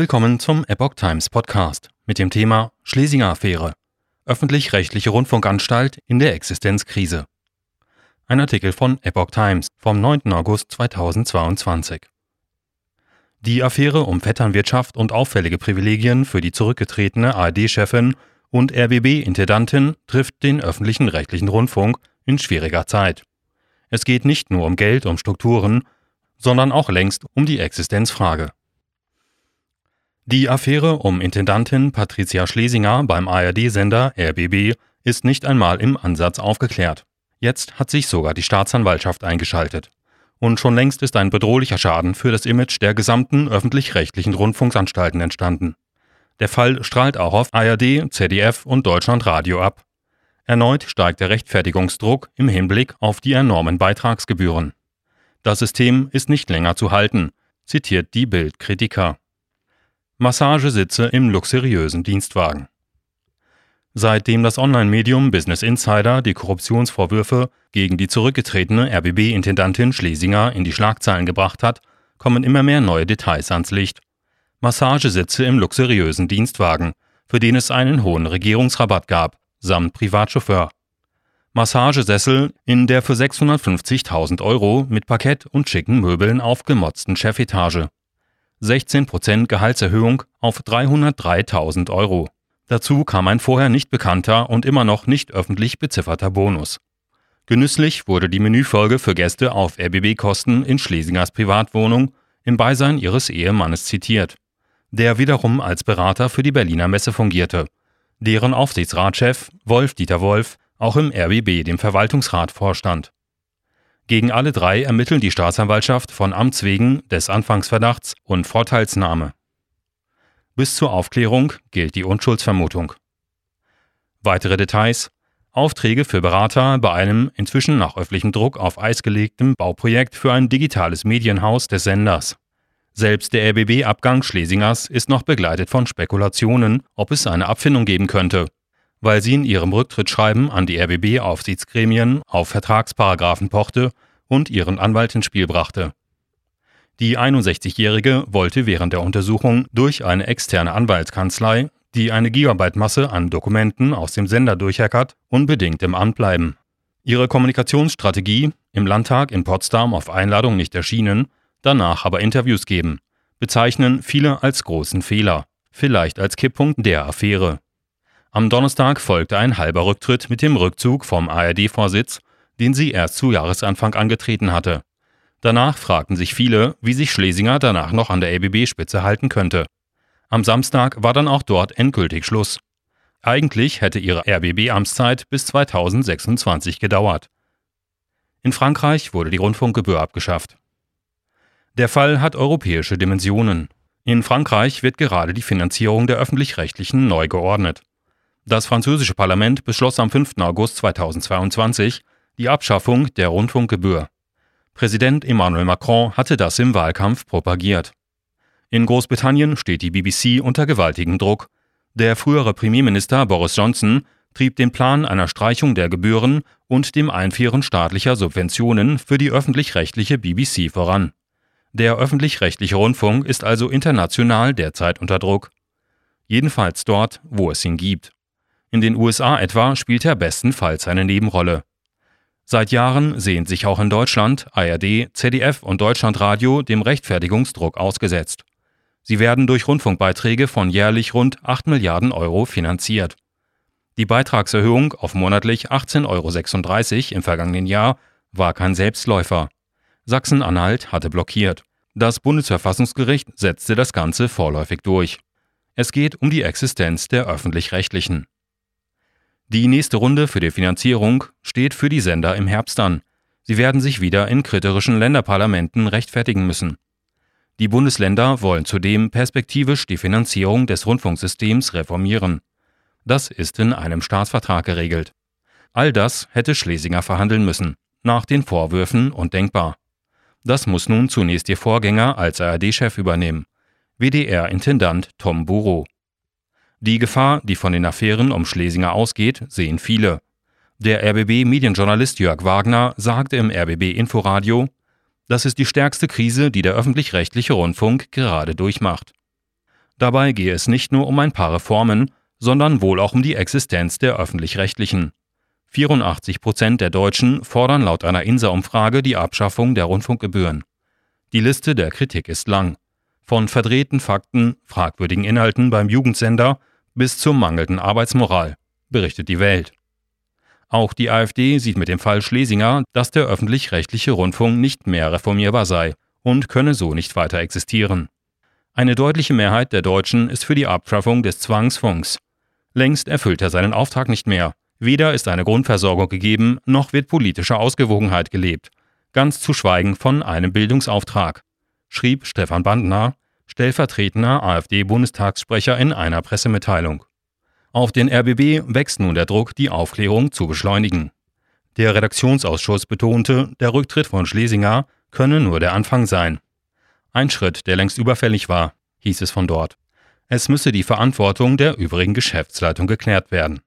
Willkommen zum Epoch Times Podcast mit dem Thema Schlesinger Affäre. Öffentlich-rechtliche Rundfunkanstalt in der Existenzkrise. Ein Artikel von Epoch Times vom 9. August 2022. Die Affäre um Vetternwirtschaft und auffällige Privilegien für die zurückgetretene ARD-Chefin und RBB-Intendantin trifft den öffentlichen rechtlichen Rundfunk in schwieriger Zeit. Es geht nicht nur um Geld, um Strukturen, sondern auch längst um die Existenzfrage. Die Affäre um Intendantin Patricia Schlesinger beim ARD-Sender RBB ist nicht einmal im Ansatz aufgeklärt. Jetzt hat sich sogar die Staatsanwaltschaft eingeschaltet. Und schon längst ist ein bedrohlicher Schaden für das Image der gesamten öffentlich-rechtlichen Rundfunksanstalten entstanden. Der Fall strahlt auch auf ARD, ZDF und Deutschlandradio ab. Erneut steigt der Rechtfertigungsdruck im Hinblick auf die enormen Beitragsgebühren. Das System ist nicht länger zu halten, zitiert die Bild-Kritiker. Massagesitze im luxuriösen Dienstwagen. Seitdem das Online-Medium Business Insider die Korruptionsvorwürfe gegen die zurückgetretene RBB-Intendantin Schlesinger in die Schlagzeilen gebracht hat, kommen immer mehr neue Details ans Licht. Massagesitze im luxuriösen Dienstwagen, für den es einen hohen Regierungsrabatt gab, samt Privatchauffeur. Massagesessel in der für 650.000 Euro mit Parkett und schicken Möbeln aufgemotzten Chefetage. 16% Gehaltserhöhung auf 303.000 Euro. Dazu kam ein vorher nicht bekannter und immer noch nicht öffentlich bezifferter Bonus. Genüsslich wurde die Menüfolge für Gäste auf RBB-Kosten in Schlesingers Privatwohnung im Beisein ihres Ehemannes zitiert, der wiederum als Berater für die Berliner Messe fungierte, deren Aufsichtsratschef Wolf-Dieter Wolf auch im RBB dem Verwaltungsrat vorstand. Gegen alle drei ermittelt die Staatsanwaltschaft von Amts wegen des Anfangsverdachts und Vorteilsnahme. Bis zur Aufklärung gilt die Unschuldsvermutung. Weitere Details Aufträge für Berater bei einem inzwischen nach öffentlichem Druck auf Eis gelegten Bauprojekt für ein digitales Medienhaus des Senders. Selbst der RBB-Abgang Schlesingers ist noch begleitet von Spekulationen, ob es eine Abfindung geben könnte, weil sie in ihrem Rücktrittsschreiben an die RBB-Aufsichtsgremien auf Vertragsparagraphen pochte und ihren Anwalt ins Spiel brachte. Die 61-Jährige wollte während der Untersuchung durch eine externe Anwaltskanzlei, die eine Gigabyte-Masse an Dokumenten aus dem Sender durchhackert, unbedingt im Amt bleiben. Ihre Kommunikationsstrategie, im Landtag in Potsdam auf Einladung nicht erschienen, danach aber Interviews geben, bezeichnen viele als großen Fehler, vielleicht als Kipppunkt der Affäre. Am Donnerstag folgte ein halber Rücktritt mit dem Rückzug vom ARD-Vorsitz, den sie erst zu Jahresanfang angetreten hatte. Danach fragten sich viele, wie sich Schlesinger danach noch an der RBB-Spitze halten könnte. Am Samstag war dann auch dort endgültig Schluss. Eigentlich hätte ihre RBB-Amtszeit bis 2026 gedauert. In Frankreich wurde die Rundfunkgebühr abgeschafft. Der Fall hat europäische Dimensionen. In Frankreich wird gerade die Finanzierung der öffentlich-rechtlichen neu geordnet. Das französische Parlament beschloss am 5. August 2022 die Abschaffung der Rundfunkgebühr. Präsident Emmanuel Macron hatte das im Wahlkampf propagiert. In Großbritannien steht die BBC unter gewaltigem Druck. Der frühere Premierminister Boris Johnson trieb den Plan einer Streichung der Gebühren und dem Einführen staatlicher Subventionen für die öffentlich-rechtliche BBC voran. Der öffentlich-rechtliche Rundfunk ist also international derzeit unter Druck. Jedenfalls dort, wo es ihn gibt. In den USA etwa spielt er bestenfalls eine Nebenrolle. Seit Jahren sehen sich auch in Deutschland ARD, ZDF und Deutschlandradio dem Rechtfertigungsdruck ausgesetzt. Sie werden durch Rundfunkbeiträge von jährlich rund 8 Milliarden Euro finanziert. Die Beitragserhöhung auf monatlich 18,36 Euro im vergangenen Jahr war kein Selbstläufer. Sachsen-Anhalt hatte blockiert. Das Bundesverfassungsgericht setzte das Ganze vorläufig durch. Es geht um die Existenz der öffentlich-rechtlichen. Die nächste Runde für die Finanzierung steht für die Sender im Herbst an. Sie werden sich wieder in kriterischen Länderparlamenten rechtfertigen müssen. Die Bundesländer wollen zudem perspektivisch die Finanzierung des Rundfunksystems reformieren. Das ist in einem Staatsvertrag geregelt. All das hätte Schlesinger verhandeln müssen, nach den Vorwürfen undenkbar. Das muss nun zunächst ihr Vorgänger als ARD-Chef übernehmen, WDR-Intendant Tom Bureau. Die Gefahr, die von den Affären um Schlesinger ausgeht, sehen viele. Der RBB-Medienjournalist Jörg Wagner sagte im RBB-Inforadio, das ist die stärkste Krise, die der öffentlich-rechtliche Rundfunk gerade durchmacht. Dabei gehe es nicht nur um ein paar Reformen, sondern wohl auch um die Existenz der öffentlich-rechtlichen. 84 Prozent der Deutschen fordern laut einer INSA-Umfrage die Abschaffung der Rundfunkgebühren. Die Liste der Kritik ist lang. Von verdrehten Fakten, fragwürdigen Inhalten beim Jugendsender bis zur mangelnden Arbeitsmoral, berichtet die Welt. Auch die AfD sieht mit dem Fall Schlesinger, dass der öffentlich-rechtliche Rundfunk nicht mehr reformierbar sei und könne so nicht weiter existieren. Eine deutliche Mehrheit der Deutschen ist für die Abschaffung des Zwangsfunks. Längst erfüllt er seinen Auftrag nicht mehr. Weder ist eine Grundversorgung gegeben, noch wird politische Ausgewogenheit gelebt. Ganz zu schweigen von einem Bildungsauftrag, schrieb Stefan Bandner, stellvertretender AfD-Bundestagssprecher in einer Pressemitteilung. Auf den RBB wächst nun der Druck, die Aufklärung zu beschleunigen. Der Redaktionsausschuss betonte, der Rücktritt von Schlesinger könne nur der Anfang sein. Ein Schritt, der längst überfällig war, hieß es von dort. Es müsse die Verantwortung der übrigen Geschäftsleitung geklärt werden.